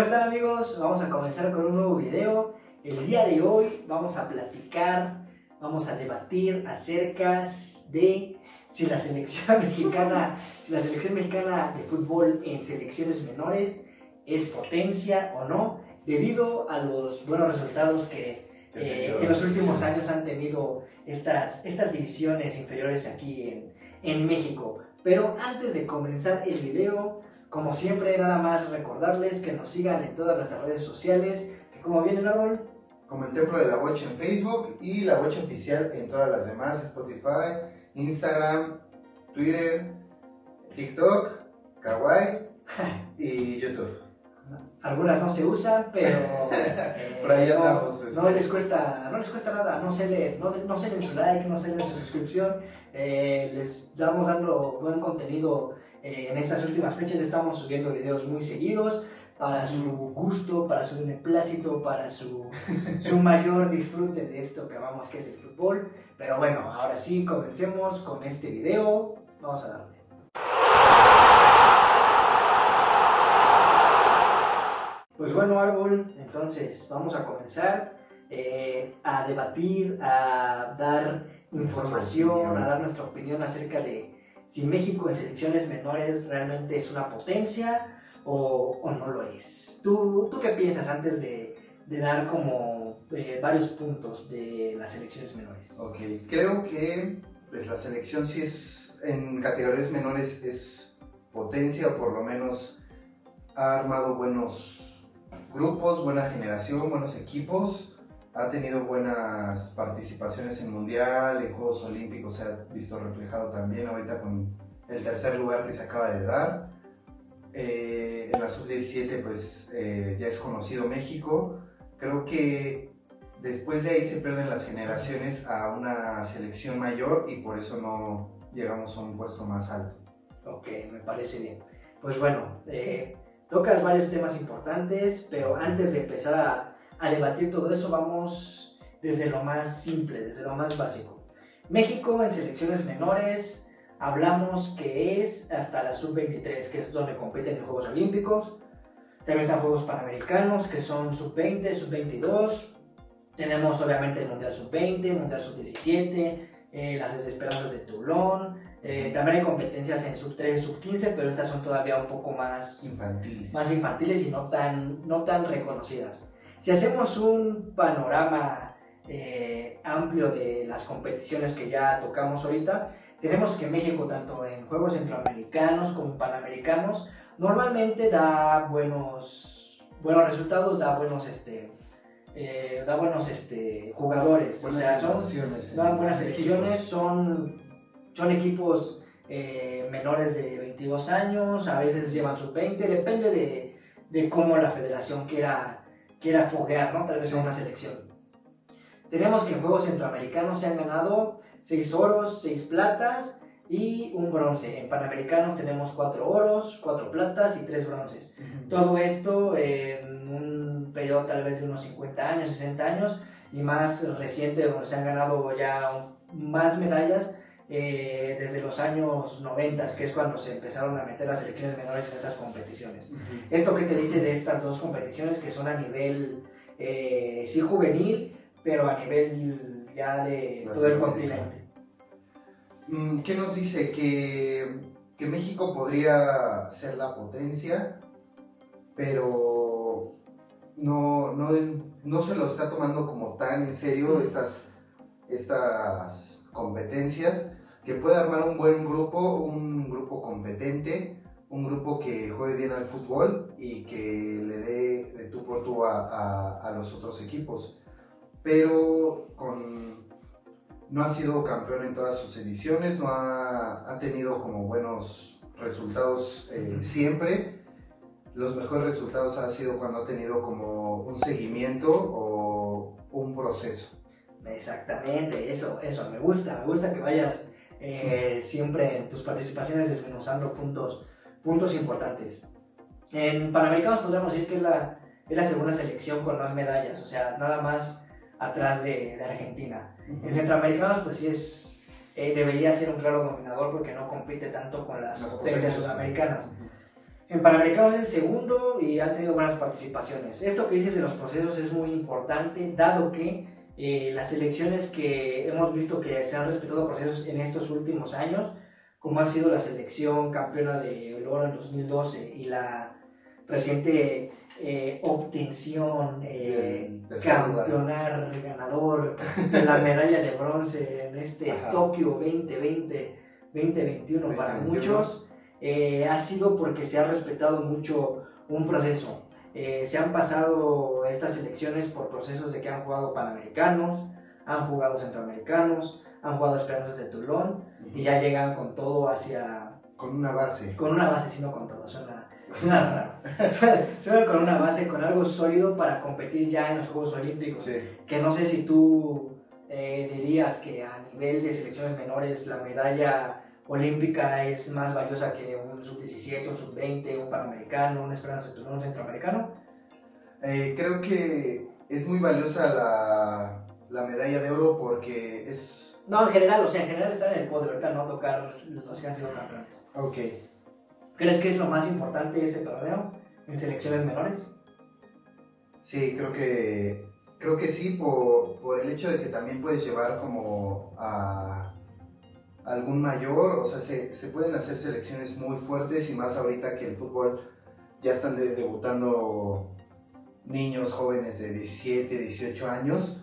¿Cómo están amigos? Vamos a comenzar con un nuevo video. El día de hoy vamos a platicar, vamos a debatir acerca de si la selección mexicana, la selección mexicana de fútbol en selecciones menores es potencia o no, debido a los buenos resultados que eh, en los últimos años han tenido estas, estas divisiones inferiores aquí en, en México. Pero antes de comenzar el video, como siempre, nada más recordarles que nos sigan en todas nuestras redes sociales, que como viene Árbol. Como el Templo de la Bocha en Facebook y la Bocha Oficial en todas las demás, Spotify, Instagram, Twitter, TikTok, Kawaii y YouTube. Algunas no se usan, pero eh, Por ahí no, andamos, no les cuesta, no les cuesta nada, no se leen, no, no se leen su like, no se leen su suscripción, eh, les damos dando buen contenido eh, en estas últimas fechas, estamos subiendo videos muy seguidos para su gusto, para su beneplácito, para su, su mayor disfrute de esto que amamos que es el fútbol. Pero bueno, ahora sí, comencemos con este video, vamos a darle. Pues bueno, Árbol, entonces vamos a comenzar eh, a debatir, a dar información, a dar nuestra opinión acerca de si México en selecciones menores realmente es una potencia o, o no lo es. ¿Tú, ¿Tú, qué piensas antes de, de dar como eh, varios puntos de las selecciones menores? Ok, creo que pues, la selección sí es, en categorías menores es potencia o por lo menos ha armado buenos grupos, buena generación, buenos equipos. Ha tenido buenas participaciones en Mundial, en Juegos Olímpicos se ha visto reflejado también ahorita con el tercer lugar que se acaba de dar. Eh, en la sub-17 pues eh, ya es conocido México. Creo que después de ahí se pierden las generaciones a una selección mayor y por eso no llegamos a un puesto más alto. Ok, me parece bien. Pues bueno, eh, tocas varios temas importantes, pero antes de empezar a, a, debatir todo eso, vamos desde lo más simple, desde lo más básico. México en selecciones menores, hablamos que es hasta la sub-23, que es donde compiten en Juegos Olímpicos. También están Juegos Panamericanos, que son sub-20, sub-22. Tenemos obviamente el Mundial sub-20, Mundial sub-17, eh, las desesperanzas de Toulon. Eh, también hay competencias en sub 3 sub 15, pero estas son todavía un poco más infantiles, más infantiles y no tan, no tan reconocidas. Si hacemos un panorama eh, amplio de las competiciones que ya tocamos ahorita, tenemos que México, tanto en Juegos Centroamericanos como Panamericanos, normalmente da buenos, buenos resultados, da buenos, este, eh, da buenos este, jugadores. Buenas o sea, son, dan buenas selecciones, son son equipos eh, menores de 22 años, a veces llevan sus 20, depende de, de cómo la federación quiera, quiera foguear, ¿no? Tal vez sí. una selección. Tenemos que en Juegos Centroamericanos se han ganado 6 oros, 6 platas y un bronce. En Panamericanos tenemos 4 oros, 4 platas y 3 bronces. Uh -huh. Todo esto en un periodo tal vez de unos 50 años, 60 años y más reciente donde se han ganado ya más medallas eh, desde los años 90, que es cuando se empezaron a meter las selecciones menores en estas competiciones. Uh -huh. ¿Esto qué te dice de estas dos competiciones que son a nivel, eh, sí juvenil, pero a nivel ya de todo el continente? Mm, ¿Qué nos dice? Que, que México podría ser la potencia, pero no, no, no se lo está tomando como tan en serio estas, estas competencias que pueda armar un buen grupo, un grupo competente, un grupo que juegue bien al fútbol y que le dé de tú por tú a, a, a los otros equipos. Pero con, no ha sido campeón en todas sus ediciones, no ha, ha tenido como buenos resultados eh, siempre. Los mejores resultados han sido cuando ha tenido como un seguimiento o un proceso. Exactamente, eso, eso, me gusta, me gusta que vayas eh, siempre en tus participaciones desmenuzando puntos, puntos importantes. En Panamericanos podríamos decir que es la, es la segunda selección con más medallas, o sea, nada más atrás de, de Argentina. Uh -huh. En Centroamericanos, pues sí es, eh, debería ser un claro dominador porque no compite tanto con las, las potencias sudamericanas. Uh -huh. En Panamericanos es el segundo y ha tenido buenas participaciones. Esto que dices de los procesos es muy importante, dado que eh, las elecciones que hemos visto que se han respetado procesos en estos últimos años, como ha sido la selección campeona de oro en 2012 y la reciente eh, obtención, eh, campeonar, ganador de la medalla de bronce en este Tokio 2020, 2021 para muchos, eh, ha sido porque se ha respetado mucho un proceso. Se han pasado estas elecciones por procesos de que han jugado panamericanos, han jugado centroamericanos, han jugado Esperanzas de Toulon y ya llegan con todo hacia... Con una base. Con una base, sino con todo. Suena, suena raro. suena con una base, con algo sólido para competir ya en los Juegos Olímpicos. Que no sé si tú eh, dirías que a nivel de selecciones menores la medalla olímpica es más valiosa que un sub-17, un sub-20, un panamericano, un Esperanza un centroamericano. Eh, creo que es muy valiosa la, la medalla de oro porque es no, en general, o sea, en general estar en el podio, ahorita no tocar los que han sido campeones. Ok. ¿Crees que es lo más importante de este torneo en selecciones menores? Sí, creo que creo que sí, por, por, el hecho de que también puedes llevar como a algún mayor, o sea, se, se, pueden hacer selecciones muy fuertes y más ahorita que el fútbol ya están debutando niños jóvenes de 17, 18 años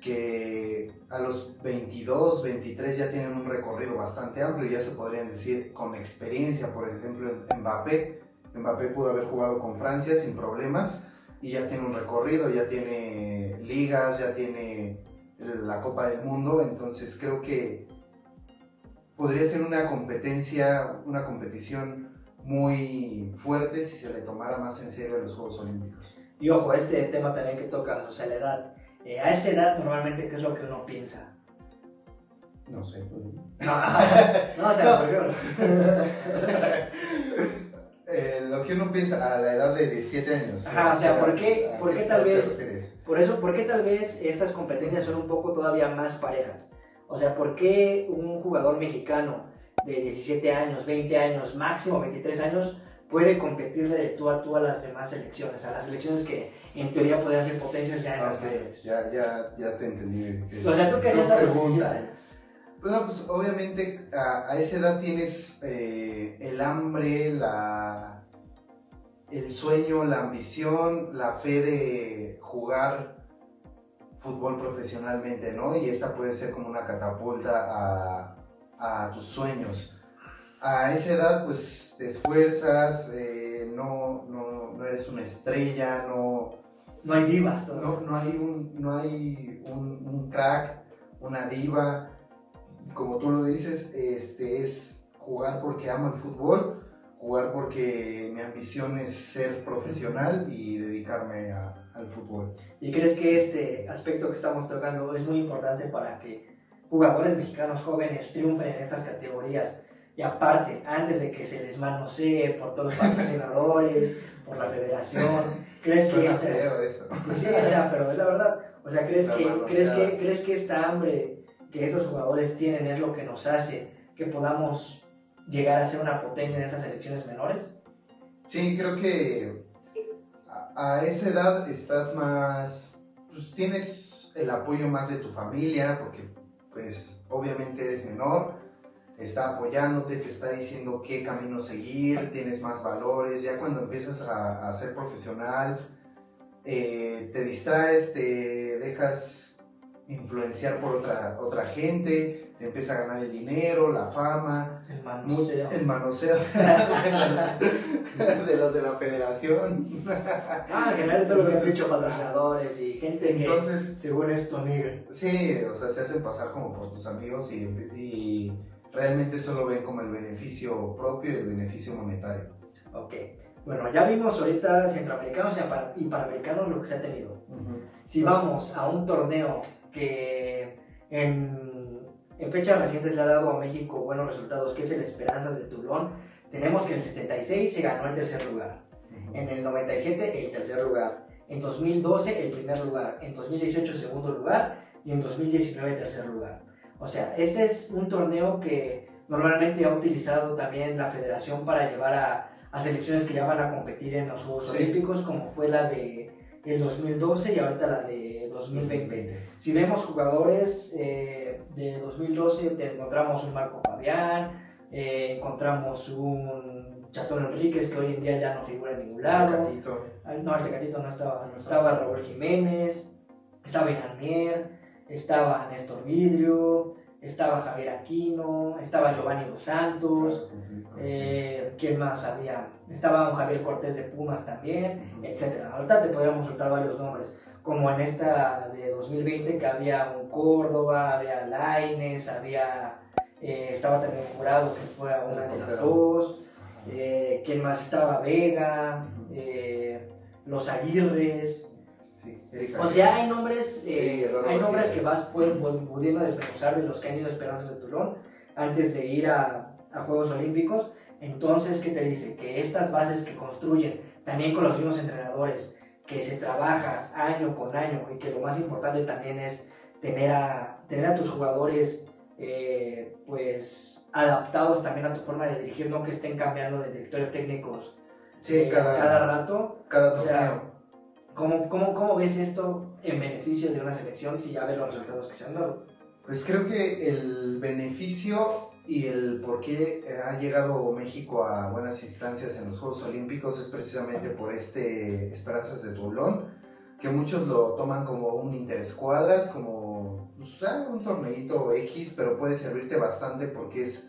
que a los 22, 23 ya tienen un recorrido bastante amplio, ya se podrían decir con experiencia, por ejemplo, Mbappé. Mbappé pudo haber jugado con Francia sin problemas y ya tiene un recorrido, ya tiene ligas, ya tiene la Copa del Mundo, entonces creo que podría ser una competencia, una competición muy fuerte si se le tomara más en serio a los Juegos Olímpicos. Y ojo, este tema también que toca, o sea, la edad eh, a esta edad, normalmente, ¿qué es lo que uno piensa? No sé. No, no o sea, por eh, lo que uno piensa a la edad de 17 años. Ajá, o sea, ¿por qué, ¿por qué tal vez, por eso, ¿por qué tal vez estas competencias son un poco todavía más parejas? O sea, ¿por qué un jugador mexicano de 17 años, 20 años, máximo 23 años, puede competirle de tú a tú a las demás selecciones, a las selecciones que en teoría podrían ser potencias ya en las mayores. Ya, ya, ya te entendí. O sea, tú querías esa pregunta. Bueno, pues obviamente a, a esa edad tienes eh, el hambre, la, el sueño, la ambición, la fe de jugar fútbol profesionalmente, ¿no? Y esta puede ser como una catapulta a, a tus sueños a esa edad pues te esfuerzas, eh, no, no, no, eres una estrella, no... No hay divas. No, no hay, un, no hay un, un, crack, una diva. Como tú lo dices, este, es jugar porque amo el fútbol, jugar porque mi ambición es ser profesional y dedicarme al fútbol. ¿Y crees que este aspecto que estamos tocando es muy importante para que jugadores mexicanos jóvenes triunfen en estas categorías? Y aparte, antes de que se les manosee por todos los patrocinadores, por la federación, ¿crees que esta... eso. Pues sí, o sea, pero es la verdad. O sea, ¿crees que, ¿crees, que, ¿crees que esta hambre que estos jugadores tienen es lo que nos hace que podamos llegar a ser una potencia en estas elecciones menores? Sí, creo que a, a esa edad estás más, pues tienes el apoyo más de tu familia, porque pues obviamente eres menor, está apoyándote, te está diciendo qué camino seguir, tienes más valores, ya cuando empiezas a, ser profesional, eh, te distraes, te dejas influenciar por otra, otra gente, te empieza a ganar el dinero, la fama, el manoseo, el manoseo de los de la federación. Ah, en general todo lo que has dicho, patrocinadores y gente Entonces, que según esto amiga. Sí, o sea, se hacen pasar como por tus amigos y, y realmente solo ven como el beneficio propio y el beneficio monetario. Ok. Bueno, ya vimos ahorita centroamericanos y panamericanos lo que se ha tenido. Si vamos a un torneo que en, en, fechas recientes le ha dado a México buenos resultados, que es el Esperanzas de Toulon, tenemos que en el 76 se ganó el tercer lugar, en el 97 el tercer lugar, en 2012 el primer lugar, en 2018 segundo lugar. Y en 2019 tercer lugar. O sea, este es un torneo que normalmente ha utilizado también la federación para llevar a, a selecciones que ya van a competir en los Juegos Olímpicos, como fue la de el 2012 y ahorita la de 2020. Si vemos jugadores eh, de 2012, te encontramos un Marco Fabián, eh, encontramos un Chatón Enríquez que hoy en día ya no figura en ningún lado. No, el Tecatito no estaba. estaba Raúl Jiménez, estaba Inarnier, estaba Néstor Vidrio, estaba Javier Aquino, estaba Giovanni Dos Santos, eh, ¿quién más había? Estaba un Javier Cortés de Pumas también, etc. Ahorita te podríamos soltar varios nombres, como en esta de 2020 que había un Córdoba, había Laines, había, eh, estaba también jurado que fue a una de las dos, eh, ¿quién más estaba? Vega, los Aguirres, o sea, hay nombres, eh, hay nombres que vas pudiendo desmenuzar de los que han ido Esperanzas de Tulón antes de ir a, a, Juegos Olímpicos. Entonces, ¿qué te dice? Que estas bases que construyen, también con los mismos entrenadores, que se trabaja año con año y que lo más importante también es tener a, tener a tus jugadores eh, pues adaptados también a tu forma de dirigir, no que estén cambiando de directores técnicos eh, cada, rato. Cada torneo. ¿Cómo, cómo, cómo ves esto en beneficio de una selección si ya ves los resultados que se han dado? Pues creo que el beneficio y el por qué ha llegado México a buenas instancias en los Juegos Olímpicos es precisamente por este Esperanzas de Toulon, que muchos lo toman como un interés cuadras, como pues, un torneito X, pero puede servirte bastante porque es,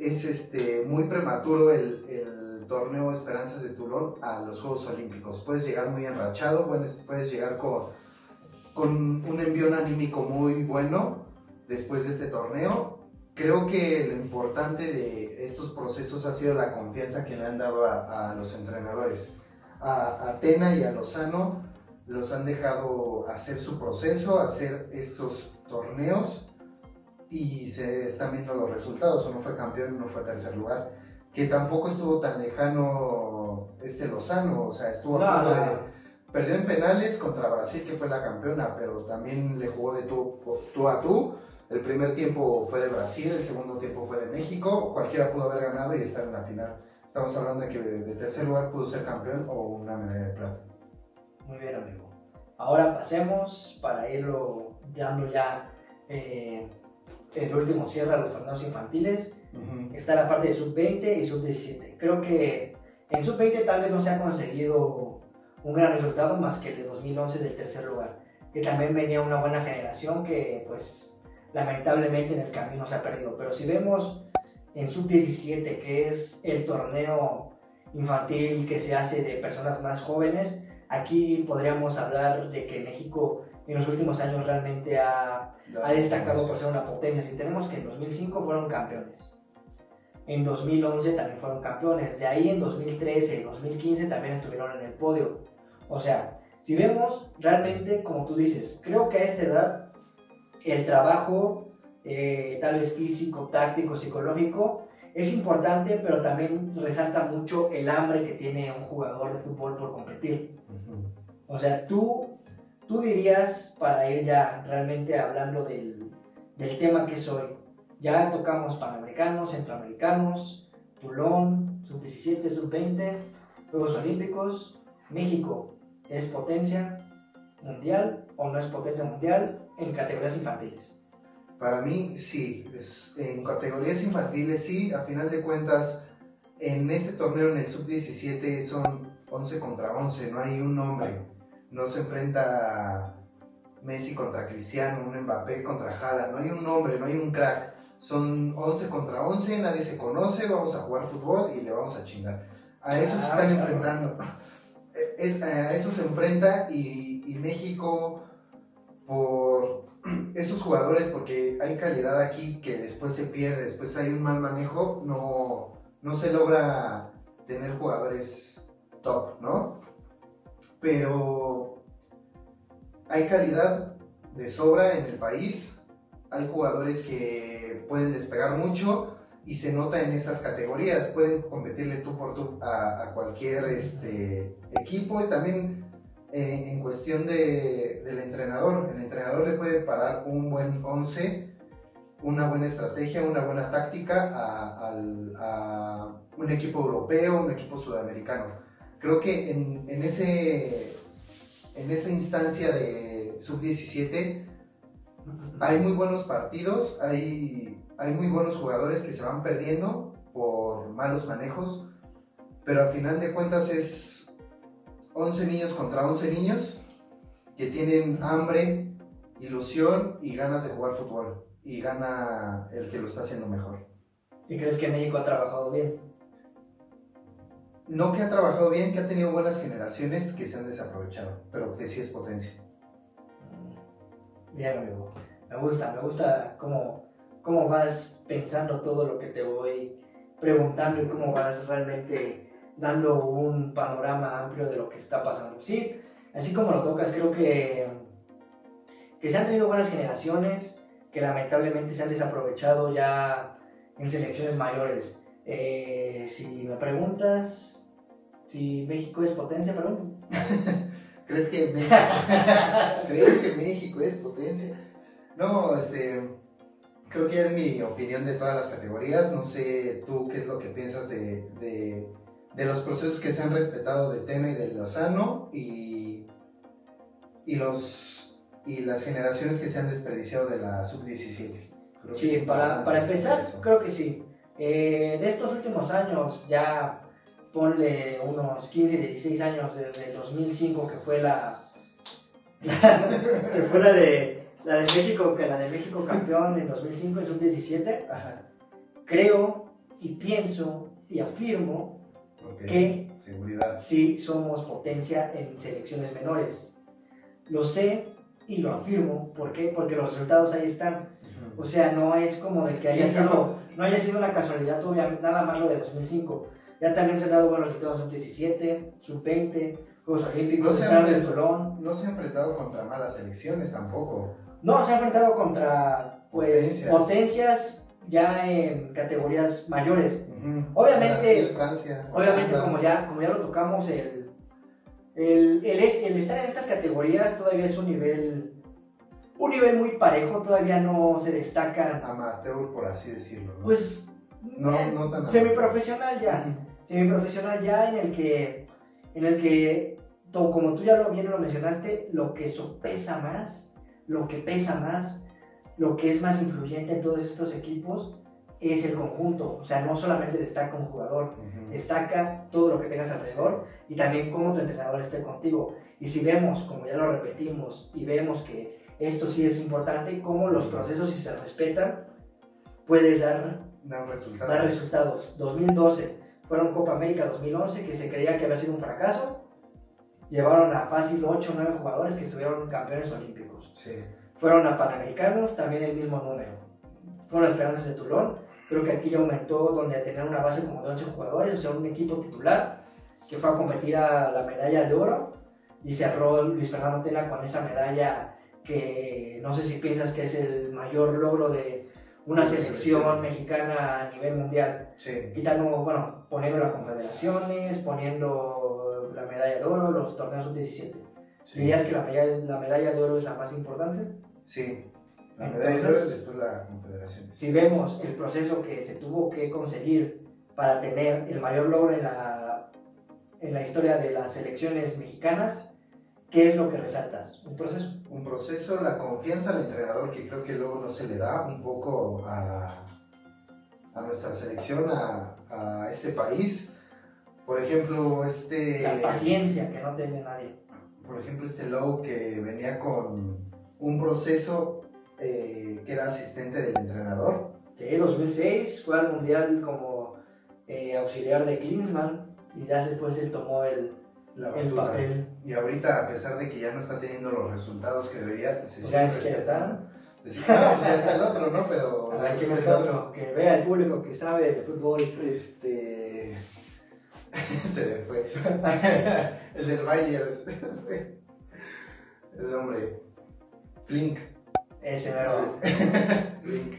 es este, muy prematuro el, el torneo Esperanzas de Toulon a los Juegos Olímpicos. Puedes llegar muy enrachado, puedes llegar con, con un envío anímico muy bueno después de este torneo. Creo que lo importante de estos procesos ha sido la confianza que le han dado a, los entrenadores. A Atena y a Lozano los han dejado hacer su proceso, hacer estos torneos y se están viendo los resultados. Uno fue campeón, uno fue tercer lugar que tampoco estuvo tan lejano este Lozano, o sea, estuvo a punto de... Perdió en penales contra Brasil, que fue la campeona, pero también le jugó de tú, tú a tú. El primer tiempo fue de Brasil, el segundo tiempo fue de México. Cualquiera pudo haber ganado y estar en la final. Estamos hablando de que de tercer lugar pudo ser campeón o una medalla de plata. Muy bien, amigo. Ahora pasemos para irlo dando ya eh, el último cierre a los torneos infantiles. Está la parte de sub-20 y sub-17. Creo que en sub-20 tal vez no se ha conseguido un gran resultado más que el de 2011 del tercer lugar, que también venía una buena generación que pues lamentablemente en el camino se ha perdido. Pero si vemos en sub-17, que es el torneo infantil que se hace de personas más jóvenes, aquí podríamos hablar de que México en los últimos años realmente ha, ha destacado por ser una potencia. Si tenemos que en 2005 fueron campeones, en 2011 también fueron campeones. De ahí en 2013 y 2015 también estuvieron en el podio. O sea, si vemos realmente, como tú dices, creo que a esta edad el trabajo, eh, tal vez físico, táctico, psicológico, es importante, pero también resalta mucho el hambre que tiene un jugador de fútbol por competir. O sea, tú, tú dirías, para ir ya realmente hablando del, del tema que soy, ya tocamos Panamericanos, Centroamericanos, Tulón, Sub-17, Sub-20, Juegos Olímpicos. México es potencia mundial o no es potencia mundial en categorías infantiles. Para mí sí, en categorías infantiles sí, a final de cuentas, en este torneo en el sub-17 son 11 contra 11, no hay un hombre, no se enfrenta Messi contra Cristiano, un Mbappé contra Jala, no hay un hombre, no hay un crack son 11 contra 11, nadie se conoce, vamos a jugar fútbol y le vamos a chingar. A eso se están enfrentando. Es, a eso se enfrenta y, y, México por esos jugadores, porque hay calidad aquí que después se pierde, después hay un mal manejo, no, no se logra tener jugadores top, ¿no? Pero hay calidad de sobra en el país, hay jugadores que pueden despegar mucho y se nota en esas categorías. Pueden competirle tú por tú a, cualquier este, equipo y también eh, en cuestión de, del entrenador. El entrenador le puede parar un buen 11, una buena estrategia, una buena táctica a, un equipo europeo, un equipo sudamericano. Creo que en, en ese, en esa instancia de sub-17 hay muy buenos partidos, hay, hay muy buenos jugadores que se van perdiendo por malos manejos, pero al final de cuentas es 11 niños contra 11 niños que tienen hambre, ilusión y ganas de jugar fútbol. Y gana el que lo está haciendo mejor. ¿Y crees que México ha trabajado bien? No que ha trabajado bien, que ha tenido buenas generaciones que se han desaprovechado, pero que sí es potencia. Amigo. Me gusta, me gusta cómo, cómo vas pensando todo lo que te voy preguntando y cómo vas realmente dando un panorama amplio de lo que está pasando. Sí, así como lo tocas, creo que, que se han tenido buenas generaciones que lamentablemente se han desaprovechado ya en selecciones mayores. Eh, si me preguntas si México es potencia, pregunta. ¿Crees que México, ¿Crees que México es potencia? No, este, creo que es mi opinión de todas las categorías. No sé tú qué es lo que piensas de, de, de los procesos que se han respetado de Tena y de Lozano y, y, los, y las generaciones que se han desperdiciado de la sub-17. Sí, para, para empezar, creo que sí. Eh, de estos últimos años, ya ponle unos 15, 16 años desde 2005 que fue la, que fue la de la de México, que la de México campeón en 2005 en sub-17. Creo y pienso y afirmo que Seguridad. sí somos potencia en selecciones menores. Lo sé y lo afirmo, ¿por qué? Porque los resultados ahí están. O sea, no es como de que haya sido, no haya sido una casualidad nada más lo de 2005 ya también se han dado buenos resultados sub-17, sub-20, Juegos Olímpicos, no se, han del Tolón. no se ha enfrentado contra malas selecciones tampoco. No, se ha enfrentado contra pues, potencias. ya en categorías mayores. Obviamente, Brasil, Francia, obviamente como, ya, como ya lo tocamos, el, el, el, el, estar en estas categorías todavía es un nivel, un nivel muy parejo, todavía no se destacan. Amateur, por así decirlo. ¿no? Pues no, no tan semiprofesional ya semiprofesional ya en el que, en el que como tú ya lo bien lo mencionaste, lo que sopesa más, lo que pesa más, lo que es más influyente en todos estos equipos es el conjunto. O sea, no solamente destaca un jugador, destaca todo lo que tengas alrededor y también cómo tu entrenador esté contigo. Y si vemos, como ya lo repetimos, y vemos que esto sí es importante, cómo los procesos, si se respetan, puedes dar, resultados. dar resultados. 2012 fueron Copa América 2011, que se creía que había sido un fracaso. Llevaron a fácil 8 o 9 jugadores que estuvieron campeones olímpicos. Sí. Fueron a Panamericanos, también el mismo número. Fueron Esperanzas de Tulón. Creo que aquí ya aumentó donde tener una base como de 8 jugadores, o sea, un equipo titular que fue a competir a la medalla de oro y cerró Luis Fernando Tena con esa medalla que no sé si piensas que es el mayor logro de una selección mexicana a nivel mundial. Sí. Quitando, bueno, poniendo las confederaciones, poniendo la medalla de oro, los torneos sub-17. Sí. ¿Dirías que la medalla, la medalla de oro es la más importante? Sí. La medalla de oro y después la confederación. Si vemos el proceso que se tuvo que conseguir para tener el mayor logro en la, en la historia de las selecciones mexicanas, ¿Qué es lo que resaltas? ¿Un proceso? Un proceso, la confianza al entrenador que creo que luego no se le da un poco a, a nuestra selección, a, a, este país. Por ejemplo, este... La paciencia que no tiene nadie. Por ejemplo, este Lowe que venía con un proceso eh, que era asistente del entrenador. Sí, 2006 fue al Mundial como eh, auxiliar de Klinsmann y ya después él tomó el, la el papel. Y ahorita, a pesar de que ya no está teniendo los resultados que debería, se ya es que está. Decir, no, pues ya está el otro, ¿no? Pero. A ver, ¿quién es el otro? Que vea el público que sabe de fútbol. Este. se le fue. el del Bayern. Se fue. El nombre. Flink. Ese mero. Flink.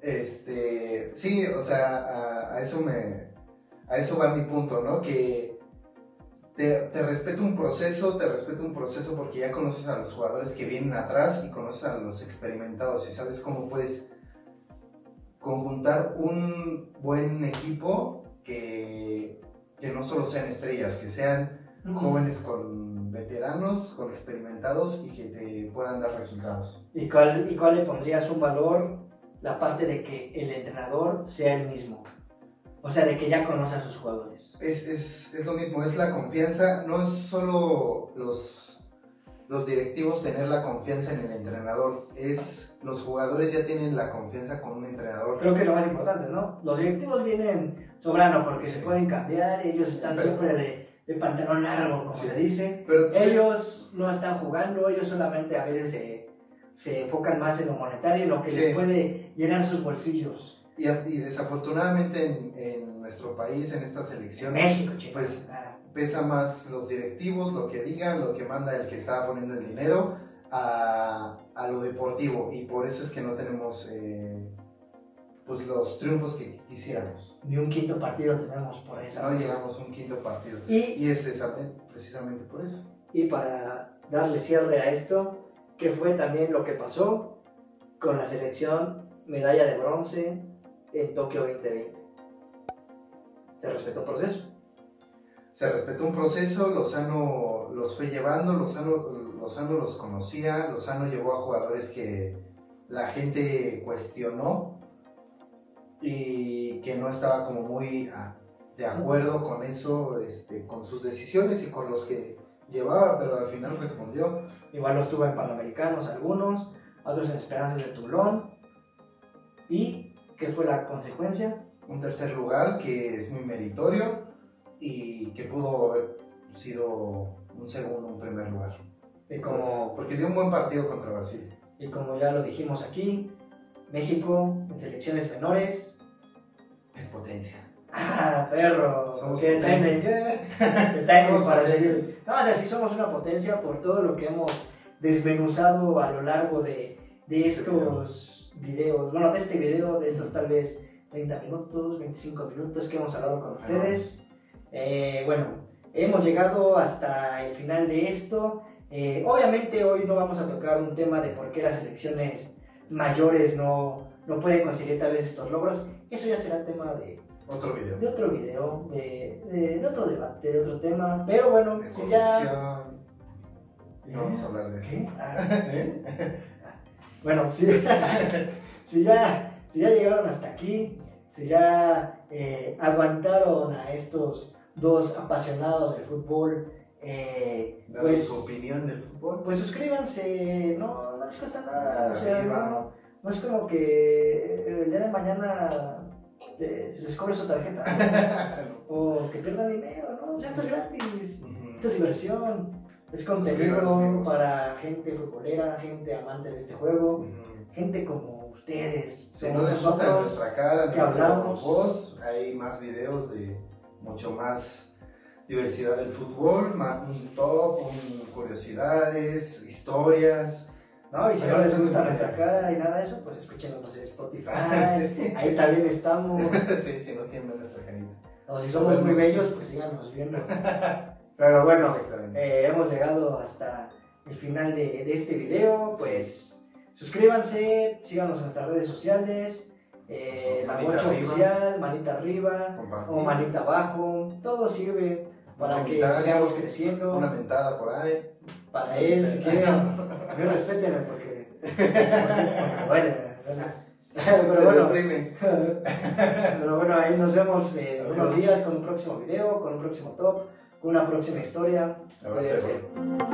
Este. Sí, o sea, a, a eso me. A eso va mi punto, ¿no? Que te, respeto un proceso, te respeto un proceso porque ya conoces a los jugadores que vienen atrás y conoces a los experimentados y sabes cómo puedes conjuntar un buen equipo que, que no solo sean estrellas, que sean jóvenes con veteranos, con experimentados y que te puedan dar resultados. ¿Y cuál, ¿Y cuál le pondrías un valor? La parte de que el entrenador sea el mismo. O sea, de que ya conoce a sus jugadores. Es, es, es lo mismo, es la confianza, no es solo los, los directivos tener la confianza en el entrenador, es los jugadores ya tienen la confianza con un entrenador. Creo que es lo más importante, ¿no? Los directivos vienen sobrando porque Sí. se pueden cambiar, ellos están Pero- siempre de, de pantalón largo, como Sí. se dice. Pero Ellos no están jugando, ellos solamente a veces se, se enfocan más en lo monetario, en lo que Sí. les puede llenar sus bolsillos. Y, y desafortunadamente en, en nuestro país, en esta En selección, México, chicos. pues, pesa más los directivos, lo que digan, lo que manda el que está poniendo el dinero a, a lo deportivo. Y por eso es que no tenemos eh, pues los triunfos que quisiéramos. ni un quinto partido tenemos por esa No llegamos a un quinto partido. Y, Y es precisamente por eso. y para darle cierre a esto, que fue también lo que pasó con la selección medalla de bronce en Tokio 2020. Se respetó el proceso. Se respetó un proceso, Lozano los fue llevando, Lozano, Lozano los conocía, Lozano llevó a jugadores que la gente cuestionó y que no estaba como muy ah, de acuerdo con eso, este, con sus decisiones y con los que llevaba, pero al final respondió. Igual los tuvo en Panamericanos algunos, otros en Esperanzas de Toulon. ¿Y qué fue la consecuencia? Un tercer lugar que es muy meritorio y que pudo haber sido un segundo, un primer lugar. Y como, Porque dio un buen partido contra Brasil. y como ya lo dijimos aquí, México en selecciones menores. Es potencia. ¡Ah, perro! Somos ¡Qué timing! ¡Qué para seguir! No, o sea, sí somos una potencia por todo lo que hemos desmenuzado a lo largo de, de Este estos videos. Bueno, de este video, de estos tal vez 30 minutos, 25 minutos que hemos hablado con ustedes. Eh, bueno, hemos llegado hasta el final de esto. Eh, obviamente hoy no vamos a tocar un tema de por qué las selecciones mayores no, no pueden conseguir tal vez estos logros. Eso ya será tema de, Otro video. de otro video, de, de- de otro debate, de otro tema. Pero bueno, si ya... No vamos a hablar de eso. ¿Qué? Ah, Bueno, si, si, ya, si ya llegaron hasta aquí, si ya eh, aguantaron a estos dos apasionados del fútbol, eh, pues, su opinión del fútbol. pues suscríbanse, no, no les cuesta nada, o sea, no, no es como que el día de mañana eh, se les cobre su tarjeta o que pierdan dinero, ¿no? Sea, esto es gratis. Esto es diversión, es contenido para gente futbolera, gente amante de este juego, gente como ustedes. Si como no les gusta nuestra cara, que hablamos. voz, hay más videos de mucho más diversidad del fútbol, más un top, un curiosidades, historias. No, y si no les gusta nuestra cara y nada de eso, pues escúchenos en Spotify. Sí. Ahí también estamos. sí, si no tienen ver nuestra carita. O si somos muy bellos, pues síganos viendo. Pero bueno, eh, hemos llegado hasta el final de, de este video. Pues suscríbanse, síganos en nuestras redes sociales. Eh, la Manita oficial, manita arriba Compartir. o manita abajo. Todo sirve para que sigamos creciendo. Una mentada por ahí. Para él, si quieren. A mí respétenme porque. porque duele. Pero Se bueno, pero bueno, ahí nos vemos en unos días con un próximo video, con un próximo top, una próxima historia. Abrazo.